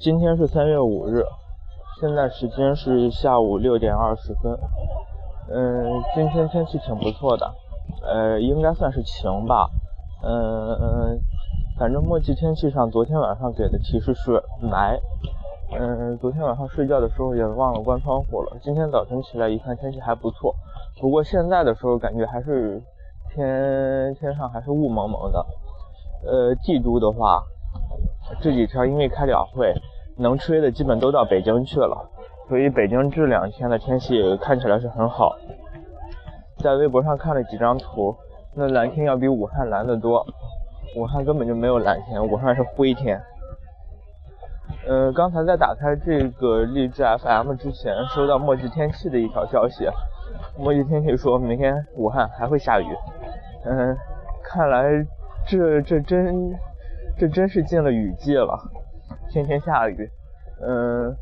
今天是三月五日，现在时间是下午六点二十分。嗯，今天天气挺不错的，呃，应该算是晴吧。嗯嗯，反正墨迹天气上昨天晚上给的提示是霾。嗯，昨天晚上睡觉的时候也忘了关窗户了。今天早晨起来一看天气还不错，不过现在的时候感觉还是天天上还是雾蒙蒙的。呃，帝都的话。这几天因为开两会，能吹的基本都到北京去了，所以北京这两天的天气看起来是很好。在微博上看了几张图，那蓝天要比武汉蓝得多，武汉根本就没有蓝天，武汉是灰天。嗯，刚才在打开这个荔枝 FM 之前，收到墨迹天气的一条消息，墨迹天气说明天武汉还会下雨。嗯，看来这这真。这真是进了雨季了，天天下雨。嗯，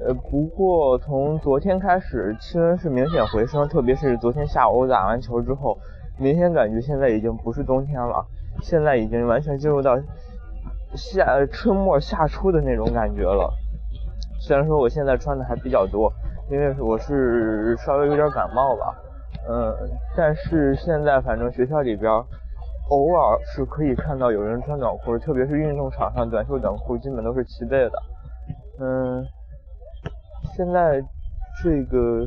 呃，不过从昨天开始气温是明显回升，特别是昨天下午打完球之后，明显感觉现在已经不是冬天了，现在已经完全进入到夏春末夏初的那种感觉了。虽然说我现在穿的还比较多，因为我是稍微有点感冒吧，嗯，但是现在反正学校里边。偶尔是可以看到有人穿短裤，特别是运动场上短袖短裤基本都是齐备的。嗯，现在这个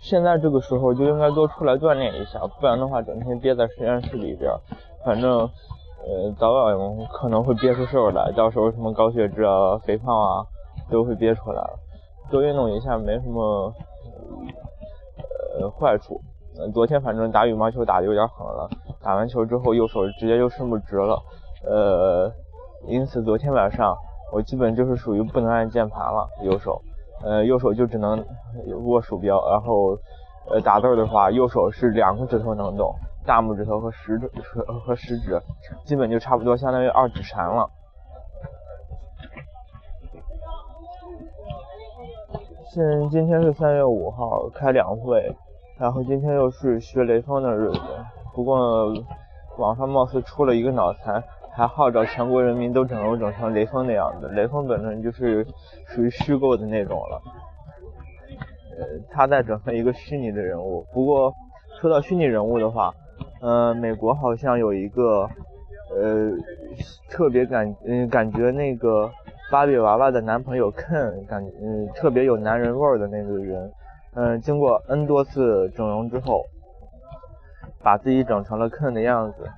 现在这个时候就应该多出来锻炼一下，不然的话整天憋在实验室里边，反正呃早晚可能会憋出事儿来，到时候什么高血脂啊、肥胖啊都会憋出来了。多运动一下没什么。呃，坏处，昨天反正打羽毛球打的有点狠了，打完球之后右手直接就伸不直了，呃，因此昨天晚上我基本就是属于不能按键盘了，右手，呃，右手就只能握鼠标，然后呃打字的话，右手是两个指头能动，大拇指头和食指和和食指，基本就差不多相当于二指禅了。现今天是三月五号，开两会。然后今天又是学雷锋的日子，不过网上貌似出了一个脑残，还号召全国人民都整容整成雷锋的样子。雷锋本身就是属于虚构的那种了，呃，他在整成一个虚拟的人物。不过说到虚拟人物的话，呃，美国好像有一个呃特别感嗯感觉那个芭比娃娃的男朋友 Ken 感嗯特别有男人味儿的那个人。嗯，经过 N 多次整容之后，把自己整成了 Ken 的样子。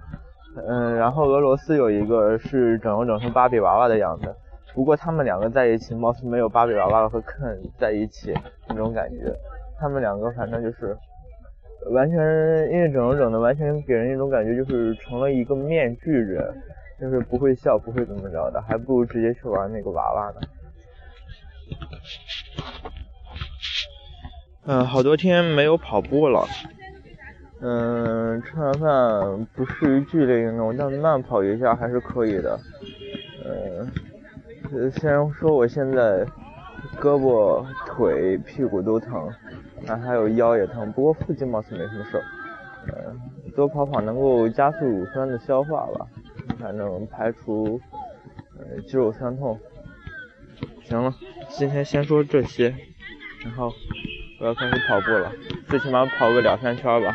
嗯，然后俄罗斯有一个是整容整成芭比娃娃的样子，不过他们两个在一起，貌似没有芭比娃娃和 Ken 在一起那种感觉。他们两个反正就是完全因为整容整的完全给人一种感觉，就是成了一个面具人，就是不会笑，不会怎么着的，还不如直接去玩那个娃娃呢。嗯，好多天没有跑步了。嗯，吃完饭不适于剧烈运动，但慢跑一下还是可以的。嗯，先说我现在胳膊、腿、屁股都疼，还有腰也疼，不过腹肌貌似没什么事儿。嗯，多跑跑能够加速乳酸的消化吧，反正排除肌肉酸痛。行了，今天先说这些，然后。我要开始跑步了，最起码跑个两三圈吧。